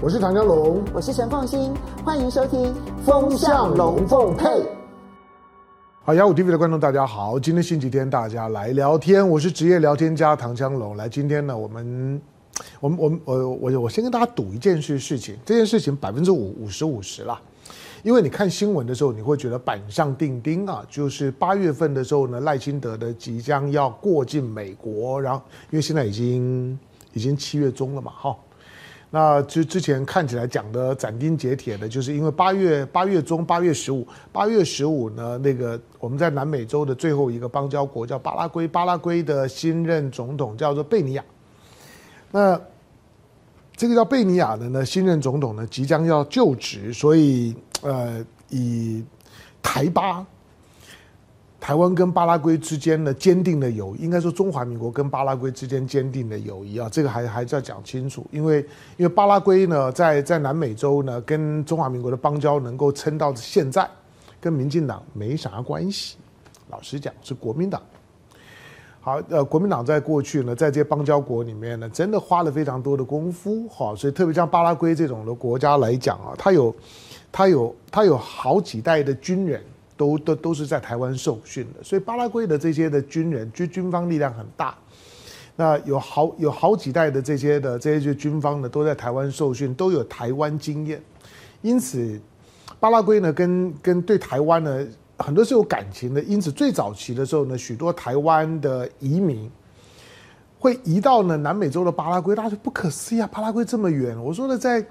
我是唐江龙，我是陈凤欣，欢迎收听《风向龙凤配》。好，幺五 TV 的观众大家好，今天星期天，大家来聊天，我是职业聊天家唐江龙。来，今天呢，我们，我们，我们，我，我，我先跟大家赌一件事事情，这件事情百分之五五十五十啦，因为你看新闻的时候，你会觉得板上钉钉啊，就是八月份的时候呢，赖清德的即将要过境美国，然后因为现在已经已经七月中了嘛，哈。那之之前看起来讲的斩钉截铁的，就是因为八月八月中八月十五八月十五呢，那个我们在南美洲的最后一个邦交国叫巴拉圭，巴拉圭的新任总统叫做贝尼亚。那这个叫贝尼亚的呢，新任总统呢即将要就职，所以呃以台巴。台湾跟巴拉圭之间的坚定的友谊，应该说中华民国跟巴拉圭之间坚定的友谊啊，这个还还是要讲清楚。因为因为巴拉圭呢，在在南美洲呢，跟中华民国的邦交能够撑到现在，跟民进党没啥关系。老实讲，是国民党。好，呃，国民党在过去呢，在这些邦交国里面呢，真的花了非常多的功夫。好，所以特别像巴拉圭这种的国家来讲啊，它有，它有，它有好几代的军人。都都都是在台湾受训的，所以巴拉圭的这些的军人军军方力量很大，那有好有好几代的这些的这些军方呢，都在台湾受训，都有台湾经验，因此巴拉圭呢跟跟对台湾呢很多是有感情的，因此最早期的时候呢，许多台湾的移民。会移到呢南美洲的巴拉圭，大家说不可思议啊！巴拉圭这么远，我说的在，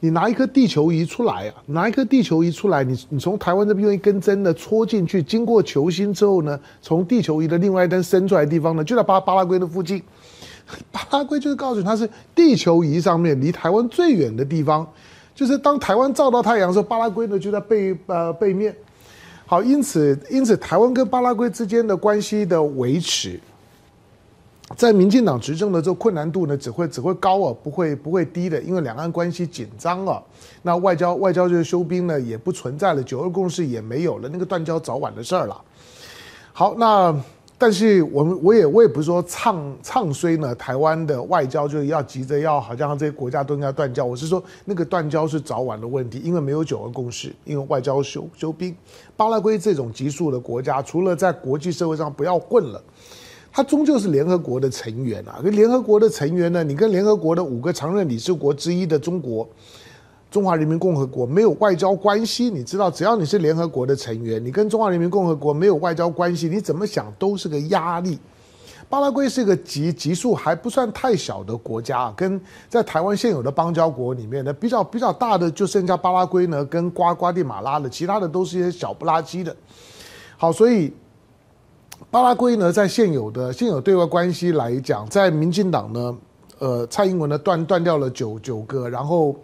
你拿一颗地球仪出来啊，拿一颗地球仪出来，你你从台湾这边用一根针呢戳进去，经过球心之后呢，从地球仪的另外一端伸出来的地方呢，就在巴巴拉圭的附近。巴拉圭就是告诉你，它是地球仪上面离台湾最远的地方，就是当台湾照到太阳的时候，巴拉圭呢就在背呃背面。好，因此因此台湾跟巴拉圭之间的关系的维持。在民进党执政的这个困难度呢，只会只会高啊，不会不会低的，因为两岸关系紧张啊。那外交外交就是休兵呢，也不存在了，九二共识也没有了，那个断交早晚的事儿了。好，那但是我们我也我也不是说唱唱衰呢，台湾的外交就是要急着要好像这些国家都应该断交，我是说那个断交是早晚的问题，因为没有九二共识，因为外交休休兵。巴拉圭这种急速的国家，除了在国际社会上不要混了。它终究是联合国的成员啊，跟联合国的成员呢，你跟联合国的五个常任理事国之一的中国，中华人民共和国没有外交关系，你知道，只要你是联合国的成员，你跟中华人民共和国没有外交关系，你怎么想都是个压力。巴拉圭是一个级级数还不算太小的国家，跟在台湾现有的邦交国里面呢，比较比较大的就剩下巴拉圭呢，跟瓜瓜地马拉的，其他的都是一些小不拉几的。好，所以。巴拉圭呢，在现有的现有对外关系来讲，在民进党呢，呃，蔡英文呢断断掉了九九个，然后，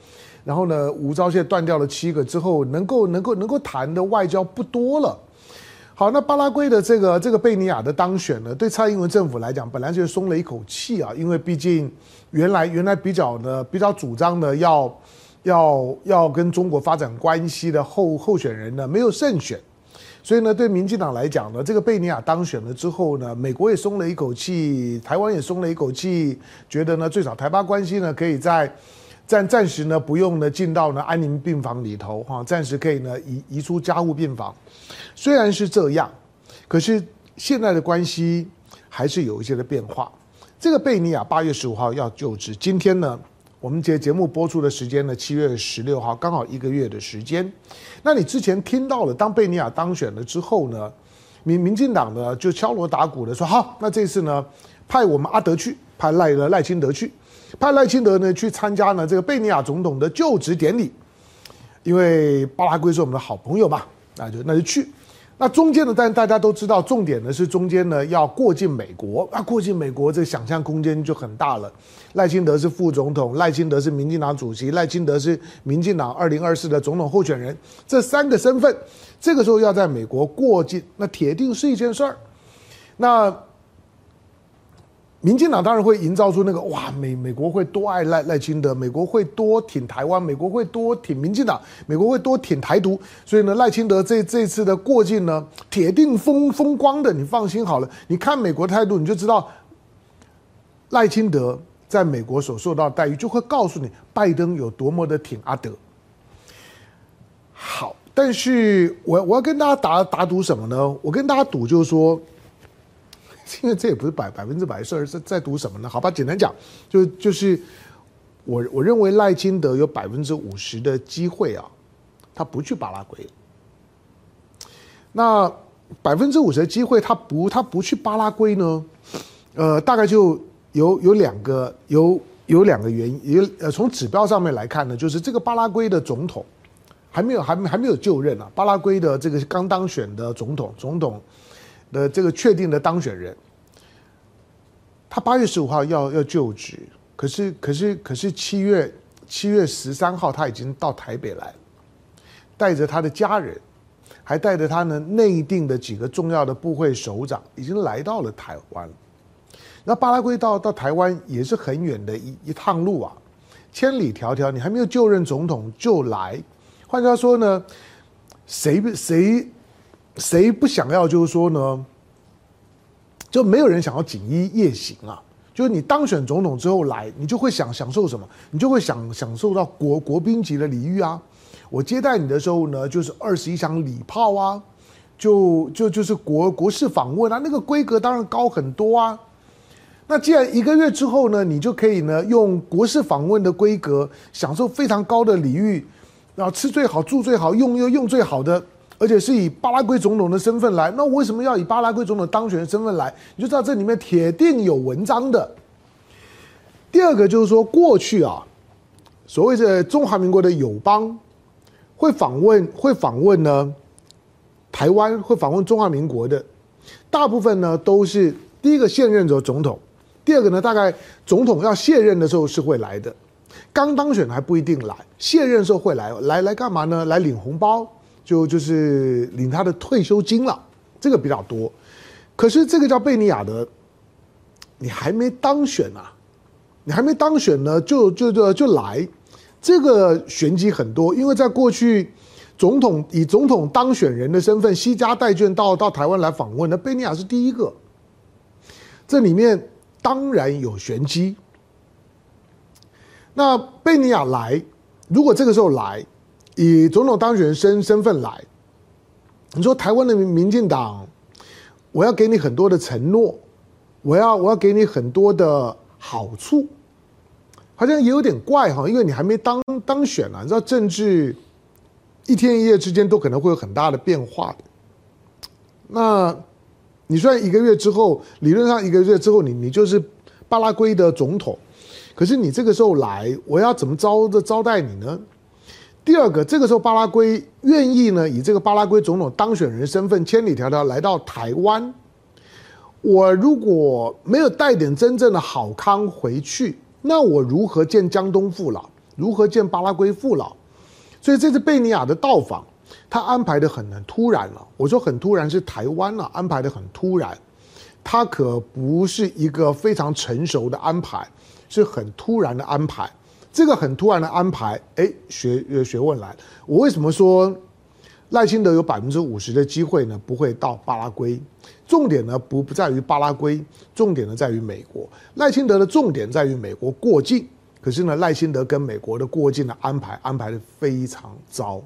然后呢，吴钊燮断掉了七个之后，能够能够能够谈的外交不多了。好，那巴拉圭的这个这个贝尼亚的当选呢，对蔡英文政府来讲，本来就松了一口气啊，因为毕竟原来原来比较呢比较主张的要要要跟中国发展关系的候候选人呢，没有胜选。所以呢，对民进党来讲呢，这个贝尼亚当选了之后呢，美国也松了一口气，台湾也松了一口气，觉得呢，最少台巴关系呢，可以在暂暂时呢，不用呢进到呢安宁病房里头哈，暂时可以呢移移出加护病房。虽然是这样，可是现在的关系还是有一些的变化。这个贝尼亚八月十五号要就职，今天呢。我们节节目播出的时间呢，七月十六号，刚好一个月的时间。那你之前听到了，当贝尼亚当选了之后呢，民民进党呢就敲锣打鼓的说，好，那这次呢派我们阿德去，派赖了赖清德去，派赖清德呢去参加呢这个贝尼亚总统的就职典礼，因为巴拉圭是我们的好朋友嘛，那就那就去。那中间呢，但大家都知道，重点呢是中间呢要过境美国。那过境美国，这想象空间就很大了。赖清德是副总统，赖清德是民进党主席，赖清德是民进党二零二四的总统候选人，这三个身份，这个时候要在美国过境，那铁定是一件事儿。那。民进党当然会营造出那个哇，美美国会多爱赖赖清德，美国会多挺台湾，美国会多挺民进党，美国会多挺台独，所以呢，赖清德这这次的过境呢，铁定风风光的，你放心好了。你看美国态度，你就知道赖清德在美国所受到待遇，就会告诉你拜登有多么的挺阿德。好，但是我我要跟大家打打赌什么呢？我跟大家赌就是说，因为这也不是百百分之百的事儿，是在赌什么呢？好吧，简单讲，就就是我我认为赖清德有百分之五十的机会啊，他不去巴拉圭。那百分之五十的机会，他不他不去巴拉圭呢？呃，大概就有有两个有有两个原因，有呃从指标上面来看呢，就是这个巴拉圭的总统。还没有，还没还没有就任啊！巴拉圭的这个刚当选的总统，总统的这个确定的当选人，他八月十五号要要就职，可是可是可是七月七月十三号他已经到台北来，带着他的家人，还带着他呢内定的几个重要的部会首长，已经来到了台湾。那巴拉圭到到台湾也是很远的一一趟路啊，千里迢迢，你还没有就任总统就来。换句话说呢，谁谁谁不想要？就是说呢，就没有人想要锦衣夜行啊。就是你当选总统之后来，你就会想享受什么？你就会享享受到国国宾级的礼遇啊。我接待你的时候呢，就是二十一响礼炮啊，就就就是国国事访问啊，那个规格当然高很多啊。那既然一个月之后呢，你就可以呢用国事访问的规格，享受非常高的礼遇。然后吃最好，住最好，用又用最好的，而且是以巴拉圭总统的身份来。那为什么要以巴拉圭总统当选的身份来？你就知道这里面铁定有文章的。第二个就是说，过去啊，所谓的中华民国的友邦会访问，会访问呢，台湾会访问中华民国的，大部分呢都是第一个现任的总统，第二个呢，大概总统要卸任的时候是会来的。刚当选还不一定来，卸任的时候会来，来来干嘛呢？来领红包，就就是领他的退休金了，这个比较多。可是这个叫贝尼亚德，你还没当选啊，你还没当选呢，就就就就来，这个玄机很多。因为在过去，总统以总统当选人的身份，西家带眷到到台湾来访问，那贝尼亚是第一个，这里面当然有玄机。那贝尼亚来，如果这个时候来，以总统当选人身身份来，你说台湾的民民进党，我要给你很多的承诺，我要我要给你很多的好处，好像也有点怪哈，因为你还没当当选呢，你知道政治一天一夜之间都可能会有很大的变化的。那你虽然一个月之后，理论上一个月之后，你你就是巴拉圭的总统。可是你这个时候来，我要怎么招的招待你呢？第二个，这个时候巴拉圭愿意呢，以这个巴拉圭总统当选人身份，千里迢迢来到台湾。我如果没有带点真正的好康回去，那我如何见江东父老？如何见巴拉圭父老？所以这次贝尼亚的到访，他安排的很很突然了。我说很突然是台湾了，安排的很突然，他可不是一个非常成熟的安排。是很突然的安排，这个很突然的安排，哎，学学问来。我为什么说赖清德有百分之五十的机会呢？不会到巴拉圭。重点呢不不在于巴拉圭，重点呢在于美国。赖清德的重点在于美国过境，可是呢赖清德跟美国的过境的安排安排的非常糟。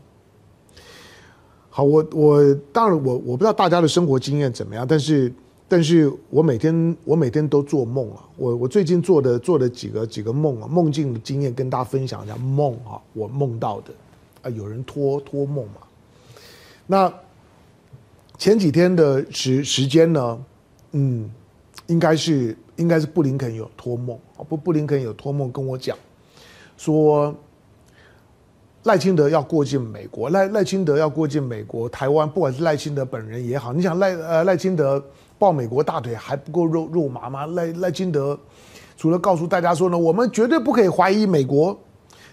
好，我我当然我我不知道大家的生活经验怎么样，但是。但是我每天我每天都做梦啊，我我最近做的做的几个几个梦啊，梦境的经验跟大家分享一下梦啊，我梦到的啊，有人托托梦嘛。那前几天的时时间呢，嗯，应该是应该是布林肯有托梦啊，不布林肯有托梦跟我讲说赖清德要过境美国，赖赖清德要过境美国台湾，不管是赖清德本人也好，你想赖呃赖清德。抱美国大腿还不够肉肉麻吗？赖赖清德除了告诉大家说呢，我们绝对不可以怀疑美国。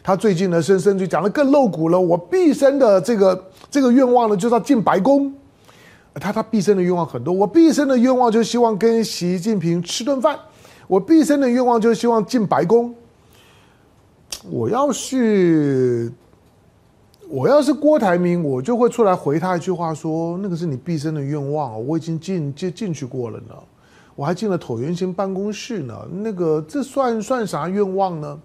他最近呢，深深就讲得更露骨了。我毕生的这个这个愿望呢，就是要进白宫。他他毕生的愿望很多，我毕生的愿望就是希望跟习近平吃顿饭。我毕生的愿望就是希望进白宫。我要是。我要是郭台铭，我就会出来回他一句话说：“那个是你毕生的愿望，我已经进进进去过了呢。我还进了椭圆形办公室呢。那个这算算啥愿望呢？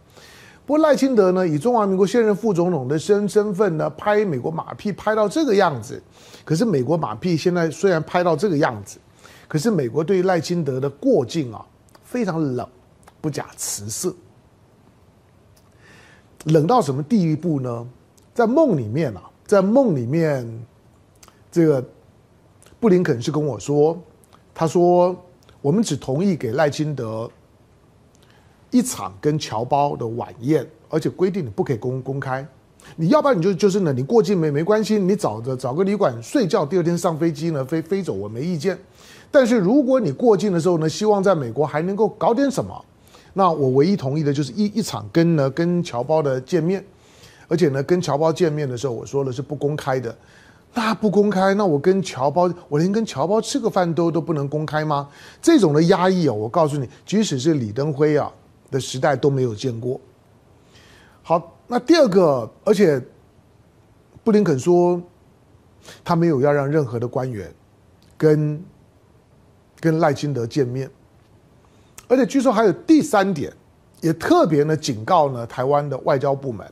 不过赖清德呢，以中华民国现任副总统的身身份呢，拍美国马屁拍到这个样子。可是美国马屁现在虽然拍到这个样子，可是美国对于赖清德的过境啊，非常冷，不假辞色。冷到什么地步呢？在梦里面啊，在梦里面，这个布林肯是跟我说，他说我们只同意给赖清德。一场跟侨胞的晚宴，而且规定你不可以公公开，你要不然你就就是呢，你过境没没关系，你找着找个旅馆睡觉，第二天上飞机呢飞飞走，我没意见。但是如果你过境的时候呢，希望在美国还能够搞点什么，那我唯一同意的就是一一场跟呢跟侨胞的见面，而且呢跟侨胞见面的时候，我说了是不公开的，那不公开，那我跟侨胞，我连跟侨胞吃个饭都都不能公开吗？这种的压抑啊，我告诉你，即使是李登辉啊。的时代都没有见过。好，那第二个，而且布林肯说他没有要让任何的官员跟跟赖清德见面，而且据说还有第三点，也特别呢警告呢台湾的外交部门，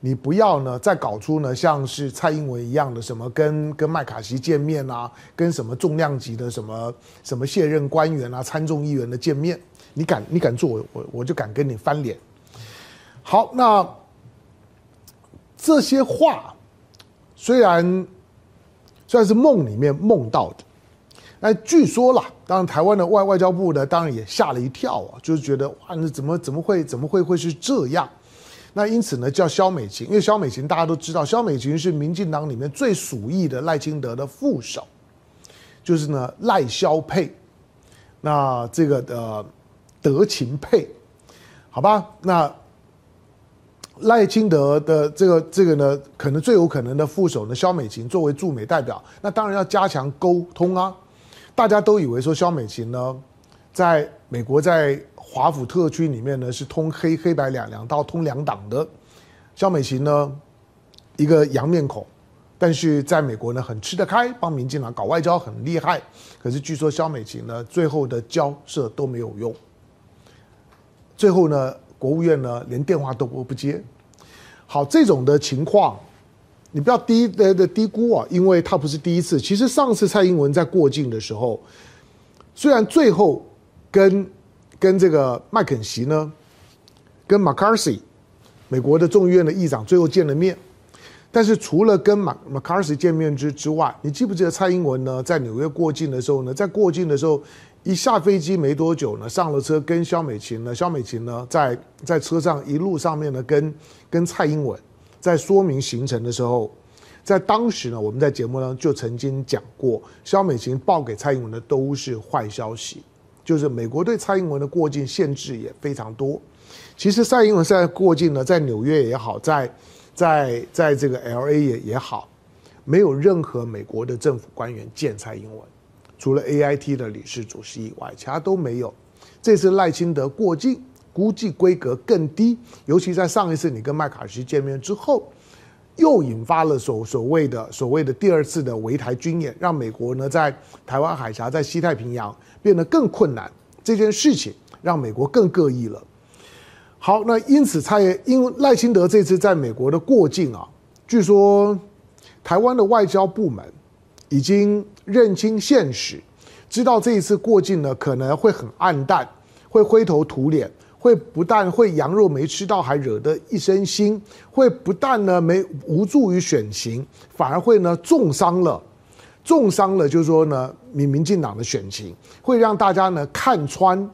你不要呢再搞出呢像是蔡英文一样的什么跟跟麦卡锡见面啊，跟什么重量级的什么什么卸任官员啊、参众议员的见面。你敢，你敢做我，我就敢跟你翻脸。好，那这些话虽然虽然是梦里面梦到的，那据说啦，当然台湾的外外交部呢，当然也吓了一跳啊，就是觉得哇，那怎么怎么会怎么会会是这样？那因此呢，叫萧美琴，因为萧美琴大家都知道，萧美琴是民进党里面最属意的赖清德的副手，就是呢赖萧配。那这个的。德勤配，好吧？那赖清德的这个这个呢，可能最有可能的副手呢，萧美琴作为驻美代表，那当然要加强沟通啊。大家都以为说萧美琴呢，在美国在华府特区里面呢是通黑黑白两两道通两党的，萧美琴呢一个洋面孔，但是在美国呢很吃得开，帮民进党搞外交很厉害。可是据说萧美琴呢最后的交涉都没有用。最后呢，国务院呢连电话都不不接。好，这种的情况，你不要低的的低估啊，因为他不是第一次。其实上次蔡英文在过境的时候，虽然最后跟跟这个麦肯锡呢，跟 McCarthy 美国的众议院的议长最后见了面，但是除了跟马 McCarthy 见面之之外，你记不记得蔡英文呢在纽约过境的时候呢，在过境的时候。一下飞机没多久呢，上了车跟萧美琴呢，萧美琴呢在在车上一路上面呢跟跟蔡英文在说明行程的时候，在当时呢，我们在节目呢就曾经讲过，萧美琴报给蔡英文的都是坏消息，就是美国对蔡英文的过境限制也非常多。其实蔡英文现在过境呢，在纽约也好，在在在这个 LA 也也好，没有任何美国的政府官员见蔡英文。除了 AIT 的理事主席以外，其他都没有。这次赖清德过境，估计规格更低。尤其在上一次你跟麦卡锡见面之后，又引发了所所谓的所谓的第二次的围台军演，让美国呢在台湾海峡、在西太平洋变得更困难。这件事情让美国更各异了。好，那因此蔡因为赖清德这次在美国的过境啊，据说台湾的外交部门已经。认清现实，知道这一次过境呢可能会很暗淡，会灰头土脸，会不但会羊肉没吃到，还惹得一身腥，会不但呢没无助于选情，反而会呢重伤了，重伤了，就是说呢民民进党的选情，会让大家呢看穿，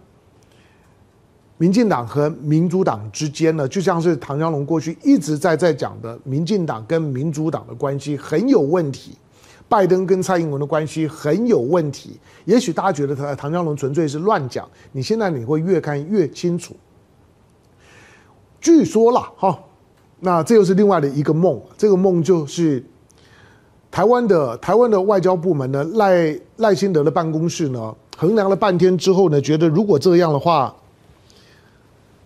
民进党和民主党之间呢，就像是唐江龙过去一直在在讲的，民进党跟民主党的关系很有问题。拜登跟蔡英文的关系很有问题，也许大家觉得他唐湘龙纯粹是乱讲，你现在你会越看越清楚。据说啦，哈，那这又是另外的一个梦，这个梦就是台湾的台湾的外交部门呢，赖赖清德的办公室呢，衡量了半天之后呢，觉得如果这样的话，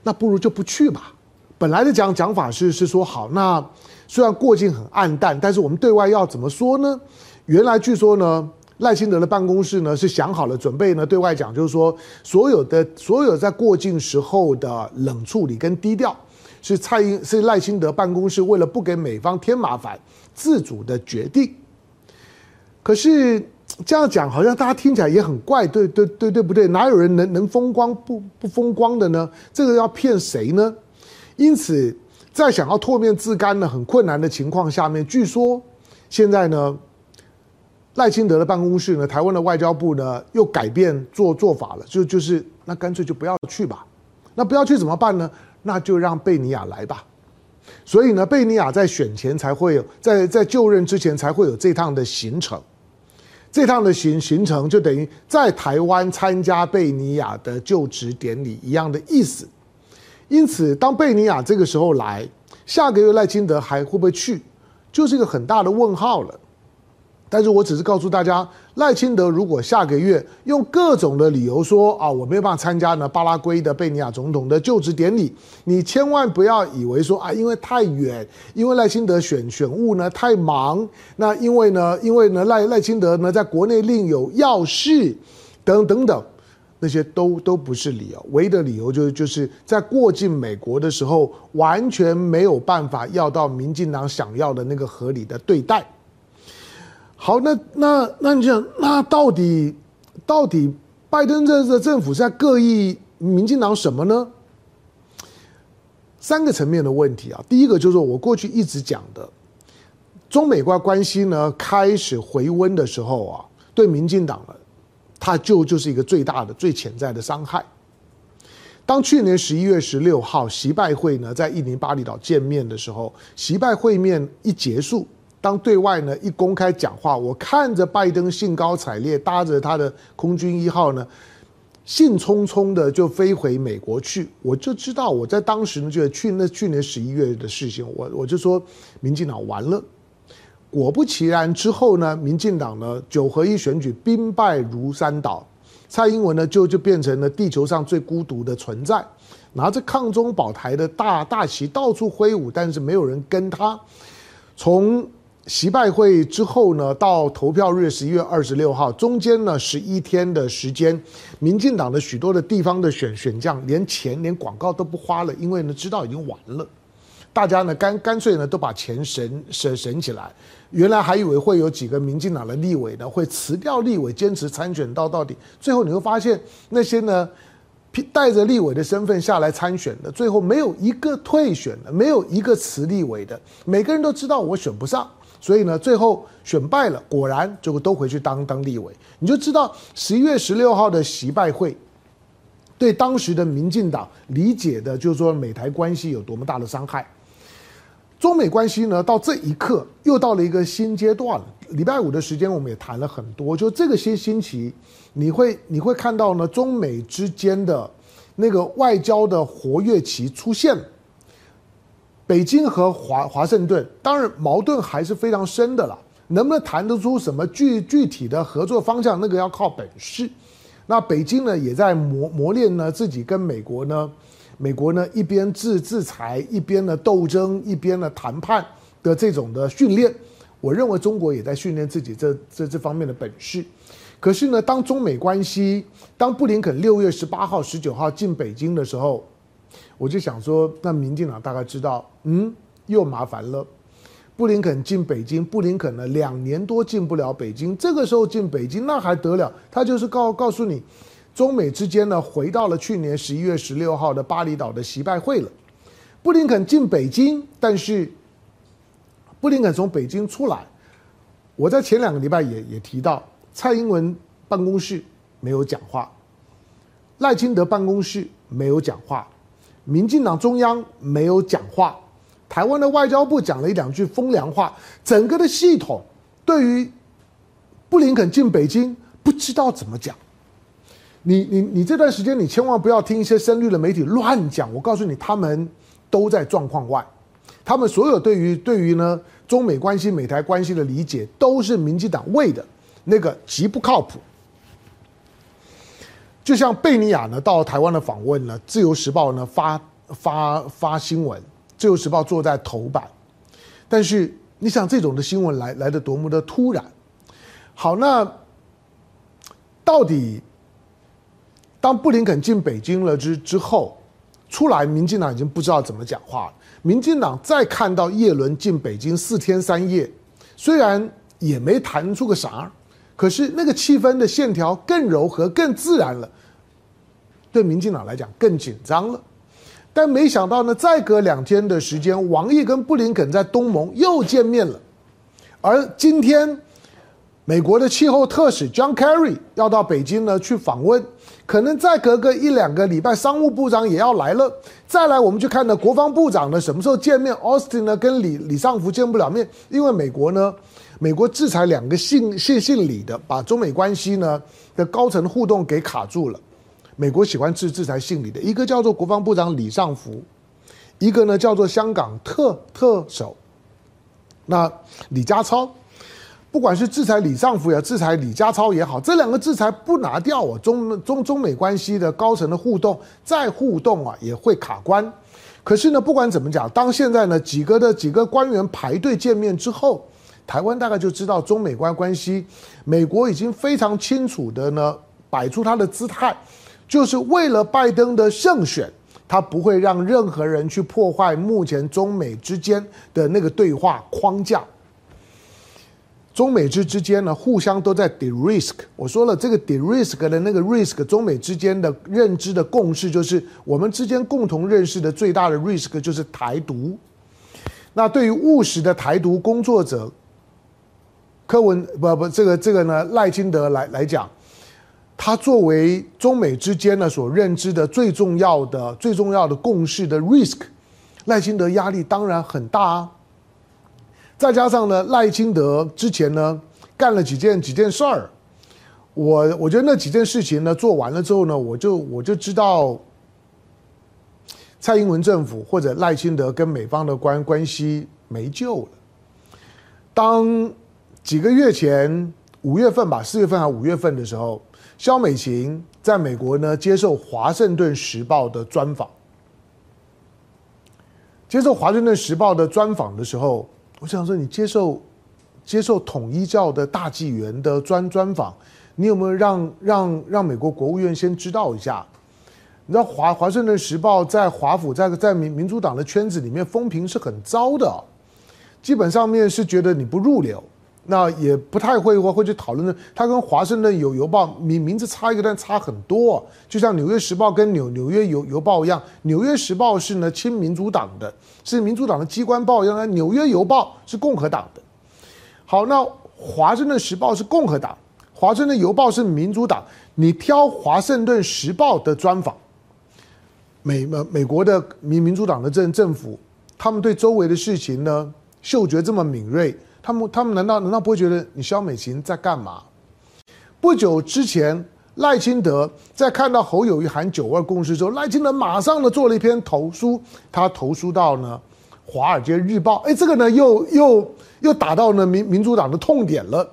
那不如就不去吧。本来的讲讲法是是说好，那虽然过境很暗淡，但是我们对外要怎么说呢？原来据说呢，赖清德的办公室呢是想好了准备呢对外讲，就是说所有的所有在过境时候的冷处理跟低调，是蔡英是赖清德办公室为了不给美方添麻烦自主的决定。可是这样讲好像大家听起来也很怪，对对对对不对？哪有人能能风光不不风光的呢？这个要骗谁呢？因此，在想要脱面自干呢很困难的情况下面，据说现在呢。赖清德的办公室呢，台湾的外交部呢又改变做做法了，就就是那干脆就不要去吧，那不要去怎么办呢？那就让贝尼亚来吧。所以呢，贝尼亚在选前才会有，在在就任之前才会有这趟的行程，这趟的行行程就等于在台湾参加贝尼亚的就职典礼一样的意思。因此，当贝尼亚这个时候来，下个月赖清德还会不会去，就是一个很大的问号了。但是我只是告诉大家，赖清德如果下个月用各种的理由说啊，我没有办法参加呢巴拉圭的贝尼亚总统的就职典礼，你千万不要以为说啊，因为太远，因为赖清德选选务呢太忙，那因为呢，因为呢赖赖清德呢在国内另有要事，等等等，那些都都不是理由，唯一的理由就是就是在过境美国的时候，完全没有办法要到民进党想要的那个合理的对待。好，那那那你讲，那到底到底拜登这这政府在各意民进党什么呢？三个层面的问题啊。第一个就是我过去一直讲的，中美关关系呢开始回温的时候啊，对民进党了，它就就是一个最大的、最潜在的伤害。当去年十一月十六号习拜会呢在印尼巴厘岛见面的时候，习拜会面一结束。当对外呢一公开讲话，我看着拜登兴高采烈搭着他的空军一号呢，兴冲冲的就飞回美国去，我就知道我在当时呢就去那去年十一月的事情，我我就说民进党完了。果不其然之后呢，民进党呢九合一选举兵败如山倒，蔡英文呢就就变成了地球上最孤独的存在，拿着抗中保台的大大旗到处挥舞，但是没有人跟他从。习拜会之后呢，到投票日十一月二十六号，中间呢十一天的时间，民进党的许多的地方的选选将连钱连广告都不花了，因为呢知道已经完了，大家呢干干脆呢都把钱省省省起来。原来还以为会有几个民进党的立委呢会辞掉立委，坚持参选到到底，最后你会发现那些呢带着立委的身份下来参选的，最后没有一个退选的，没有一个辞立委的，每个人都知道我选不上。所以呢，最后选败了，果然就都回去当当立委。你就知道十一月十六号的习拜会，对当时的民进党理解的，就是说美台关系有多么大的伤害。中美关系呢，到这一刻又到了一个新阶段了。礼拜五的时间，我们也谈了很多，就这个新星期，你会你会看到呢，中美之间的那个外交的活跃期出现了。北京和华华盛顿，当然矛盾还是非常深的了。能不能谈得出什么具具体的合作方向，那个要靠本事。那北京呢，也在磨磨练呢自己跟美国呢，美国呢一边制制裁，一边呢斗争，一边呢谈判的这种的训练。我认为中国也在训练自己这这这方面的本事。可是呢，当中美关系，当布林肯六月十八号、十九号进北京的时候。我就想说，那民进党大概知道，嗯，又麻烦了。布林肯进北京，布林肯呢两年多进不了北京，这个时候进北京那还得了？他就是告告诉你，中美之间呢回到了去年十一月十六号的巴厘岛的习拜会了。布林肯进北京，但是布林肯从北京出来，我在前两个礼拜也也提到，蔡英文办公室没有讲话，赖清德办公室没有讲话。民进党中央没有讲话，台湾的外交部讲了一两句风凉话，整个的系统对于布林肯进北京不知道怎么讲。你你你这段时间你千万不要听一些深绿的媒体乱讲，我告诉你，他们都在状况外，他们所有对于对于呢中美关系、美台关系的理解都是民进党为的，那个极不靠谱。就像贝尼亚呢到台湾的访问呢，《自由时报》呢发发发新闻，《自由时报》坐在头版。但是你想这种的新闻来来的多么的突然？好，那到底当布林肯进北京了之之后，出来，民进党已经不知道怎么讲话了。民进党再看到叶伦进北京四天三夜，虽然也没谈出个啥，可是那个气氛的线条更柔和、更自然了。对民进党来讲更紧张了。但没想到呢，再隔两天的时间，王毅跟布林肯在东盟又见面了。而今天，美国的气候特使 John Kerry 要到北京呢去访问。可能再隔个一两个礼拜，商务部长也要来了。再来，我们就看到国防部长呢什么时候见面？Austin 呢跟李李尚福见不了面，因为美国呢，美国制裁两个姓姓姓李的，把中美关系呢的高层互动给卡住了。美国喜欢制制裁姓李的，一个叫做国防部长李尚福，一个呢叫做香港特特首，那李家超。不管是制裁李尚福也，制裁李家超也好，这两个制裁不拿掉啊，中中中美关系的高层的互动再互动啊，也会卡关。可是呢，不管怎么讲，当现在呢几个的几个官员排队见面之后，台湾大概就知道中美关关系，美国已经非常清楚的呢摆出他的姿态，就是为了拜登的胜选，他不会让任何人去破坏目前中美之间的那个对话框架。中美之之间呢，互相都在 de-risk。我说了，这个 de-risk 的那个 risk，中美之间的认知的共识就是，我们之间共同认识的最大的 risk 就是台独。那对于务实的台独工作者，柯文不不，这个这个呢，赖清德来来讲，他作为中美之间呢所认知的最重要的最重要的共识的 risk，赖清德压力当然很大啊。再加上呢，赖清德之前呢干了几件几件事儿，我我觉得那几件事情呢做完了之后呢，我就我就知道蔡英文政府或者赖清德跟美方的关关系没救了。当几个月前五月份吧，四月份还五月份的时候，萧美琴在美国呢接受《华盛顿时报》的专访，接受《华盛顿时报》的专访的时候。我想说，你接受接受统一教的大纪元的专专访，你有没有让让让美国国务院先知道一下？你知道华华盛顿时报在华府在在民民主党的圈子里面风评是很糟的，基本上面是觉得你不入流。那也不太会会会去讨论的，他跟华盛顿邮邮报名名字差一个，但差很多。就像纽约时报跟纽纽约邮邮报一样，纽约时报是呢亲民主党的，是民主党的机关报一样，纽约邮报是共和党的。好，那华盛顿时报是共和党，华盛顿邮报是民主党。你挑华盛顿时报的专访，美美美国的民民主党的政政府，他们对周围的事情呢，嗅觉这么敏锐。他们他们难道难道不会觉得你萧美琴在干嘛？不久之前，赖清德在看到侯友谊喊九二共识之后，赖清德马上呢做了一篇投书，他投书到呢《华尔街日报》。哎，这个呢又又又打到呢民民主党的痛点了。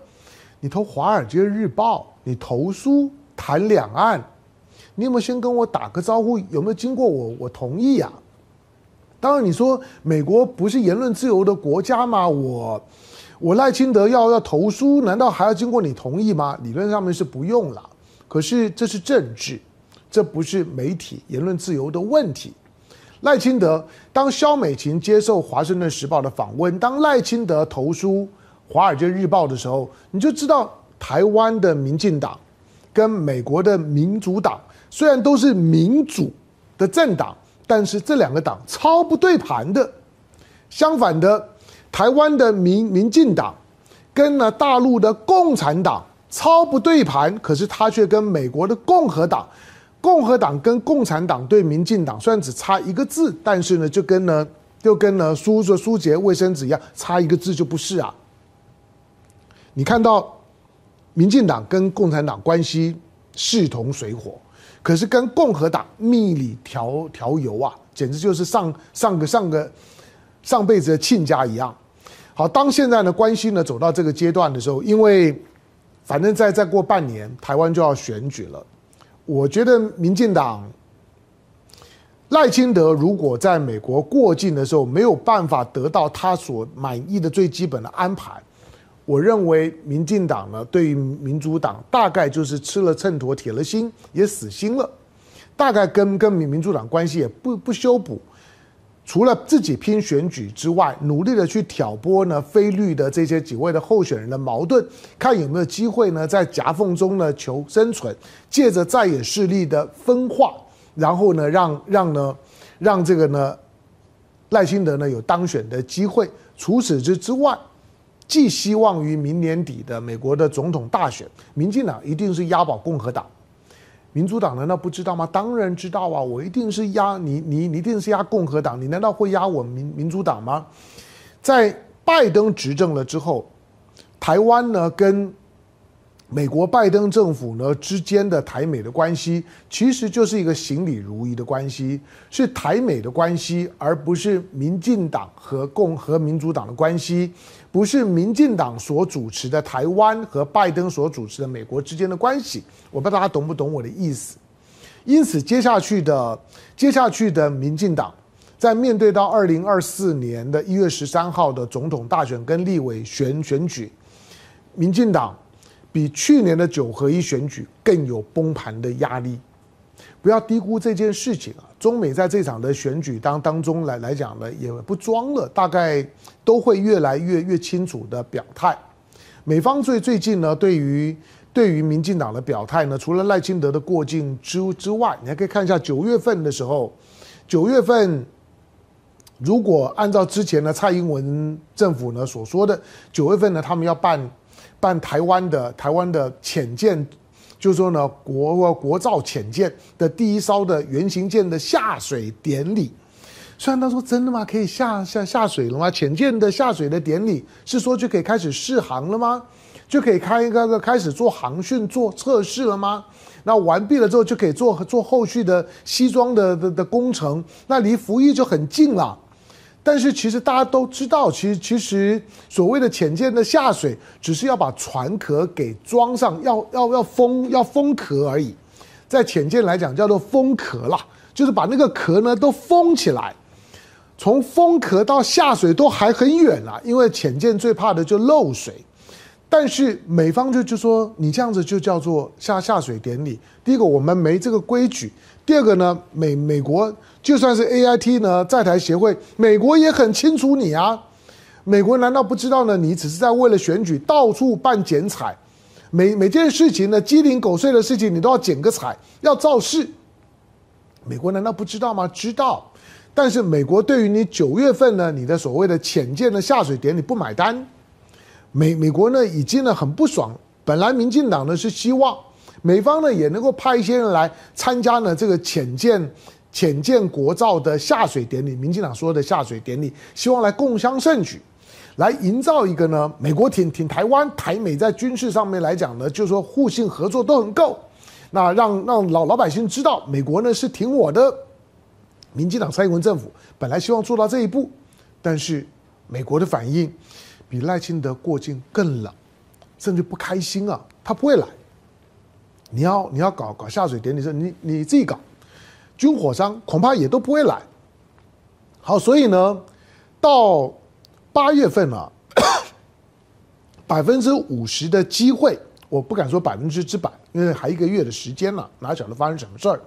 你投《华尔街日报》，你投书谈两岸，你有没有先跟我打个招呼？有没有经过我我同意呀、啊？当然，你说美国不是言论自由的国家吗？我。我赖清德要要投书，难道还要经过你同意吗？理论上面是不用了。可是这是政治，这不是媒体言论自由的问题。赖清德当萧美琴接受《华盛顿时报》的访问，当赖清德投书《华尔街日报》的时候，你就知道台湾的民进党跟美国的民主党虽然都是民主的政党，但是这两个党超不对盘的。相反的。台湾的民民进党跟呢大陆的共产党超不对盘，可是他却跟美国的共和党，共和党跟共产党对民进党虽然只差一个字，但是呢就跟呢就跟呢书说书结卫生纸一样，差一个字就不是啊。你看到民进党跟共产党关系势同水火，可是跟共和党蜜里调调油啊，简直就是上上个上个上辈子的亲家一样。好，当现在的关系呢走到这个阶段的时候，因为反正再再过半年，台湾就要选举了。我觉得民进党赖清德如果在美国过境的时候没有办法得到他所满意的最基本的安排，我认为民进党呢，对于民主党大概就是吃了秤砣铁了心，也死心了，大概跟跟民民主党关系也不不修补。除了自己拼选举之外，努力的去挑拨呢非绿的这些几位的候选人的矛盾，看有没有机会呢在夹缝中呢求生存，借着在野势力的分化，然后呢让让呢让这个呢赖清德呢有当选的机会。除此之之外，寄希望于明年底的美国的总统大选，民进党一定是押宝共和党。民主党难道不知道吗？当然知道啊！我一定是压你，你你一定是压共和党，你难道会压我民民主党吗？在拜登执政了之后，台湾呢跟美国拜登政府呢之间的台美的关系，其实就是一个行礼如仪的关系，是台美的关系，而不是民进党和共和民主党的关系。不是民进党所主持的台湾和拜登所主持的美国之间的关系，我不知道大家懂不懂我的意思。因此，接下去的接下去的民进党，在面对到二零二四年的一月十三号的总统大选跟立委选选举，民进党比去年的九合一选举更有崩盘的压力。不要低估这件事情啊！中美在这场的选举当当中来来讲呢，也不装了，大概都会越来越越清楚的表态。美方最最近呢，对于对于民进党的表态呢，除了赖清德的过境之之外，你还可以看一下九月份的时候，九月份如果按照之前的蔡英文政府呢所说的，九月份呢他们要办办台湾的台湾的浅见。就是说呢，国国造潜舰的第一艘的原型舰的下水典礼，虽然他说真的吗？可以下下下水了吗？潜舰的下水的典礼是说就可以开始试航了吗？就可以开一个开始做航训做测试了吗？那完毕了之后就可以做做后续的西装的的的工程，那离服役就很近了。但是其实大家都知道，其实其实所谓的潜舰的下水，只是要把船壳给装上，要要要封要封壳而已。在潜舰来讲，叫做封壳啦，就是把那个壳呢都封起来。从封壳到下水都还很远啦，因为潜舰最怕的就漏水。但是美方就就说你这样子就叫做下下水典礼。第一个，我们没这个规矩。第二个呢，美美国就算是 AIT 呢在台协会，美国也很清楚你啊。美国难道不知道呢？你只是在为了选举到处办剪彩，每每件事情呢鸡零狗碎的事情你都要剪个彩，要造势。美国难道不知道吗？知道。但是美国对于你九月份呢你的所谓的潜舰的下水典礼不买单，美美国呢已经呢很不爽。本来民进党呢是希望。美方呢也能够派一些人来参加呢这个潜舰浅见国造的下水典礼，民进党说的下水典礼，希望来共襄盛举，来营造一个呢美国挺挺台湾，台美在军事上面来讲呢，就是说互信合作都很够，那让让老老百姓知道美国呢是挺我的。民进党蔡英文政府本来希望做到这一步，但是美国的反应比赖清德过境更冷，甚至不开心啊，他不会来。你要你要搞搞下水典礼，是你你自己搞，军火商恐怕也都不会来。好，所以呢，到八月份啊，百分之五十的机会，我不敢说百分之之百，因为还一个月的时间了，哪晓得发生什么事儿？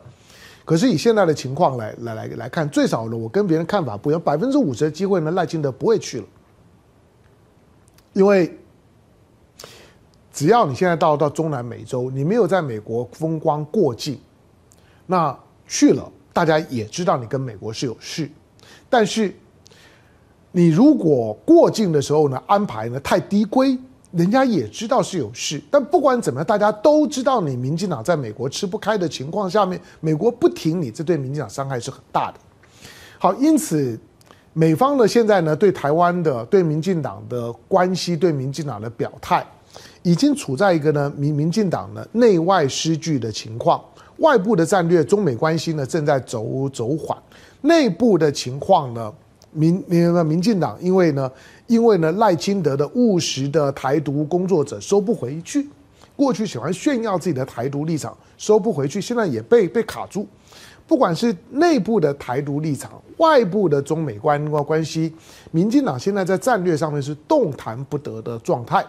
可是以现在的情况来来来来看，最少呢，我跟别人看法不一样，百分之五十的机会呢，赖清德不会去了，因为。只要你现在到到中南美洲，你没有在美国风光过境，那去了，大家也知道你跟美国是有事。但是，你如果过境的时候呢，安排呢太低规，人家也知道是有事。但不管怎么样，大家都知道你民进党在美国吃不开的情况下面，美国不挺你，这对民进党伤害是很大的。好，因此美方呢现在呢对台湾的、对民进党的关系、对民进党的表态。已经处在一个呢民民进党呢内外失据的情况，外部的战略中美关系呢正在走走缓，内部的情况呢民民民进党因为呢因为呢赖清德的务实的台独工作者收不回去，过去喜欢炫耀自己的台独立场收不回去，现在也被被卡住，不管是内部的台独立场，外部的中美关关系，民进党现在在战略上面是动弹不得的状态。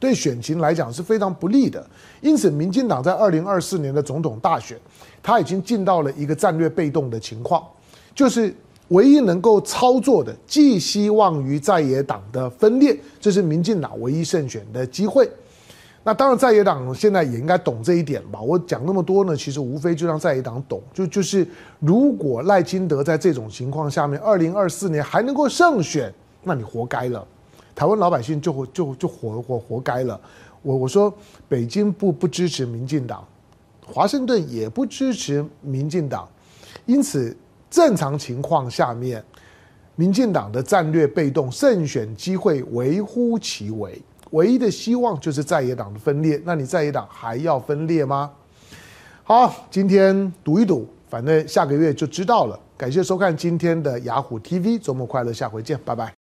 对选情来讲是非常不利的。因此，民进党在二零二四年的总统大选，他已经进到了一个战略被动的情况，就是唯一能够操作的，寄希望于在野党的分裂，这是民进党唯一胜选的机会。那当然，在野党现在也应该懂这一点吧？我讲那么多呢，其实无非就让在野党懂，就就是如果赖清德在这种情况下面，二零二四年还能够胜选，那你活该了，台湾老百姓就就就活活活该了。我我说，北京不不支持民进党，华盛顿也不支持民进党，因此正常情况下面，民进党的战略被动胜选机会微乎其微。唯一的希望就是在野党的分裂，那你在野党还要分裂吗？好，今天赌一赌，反正下个月就知道了。感谢收看今天的雅虎 TV，周末快乐，下回见，拜拜。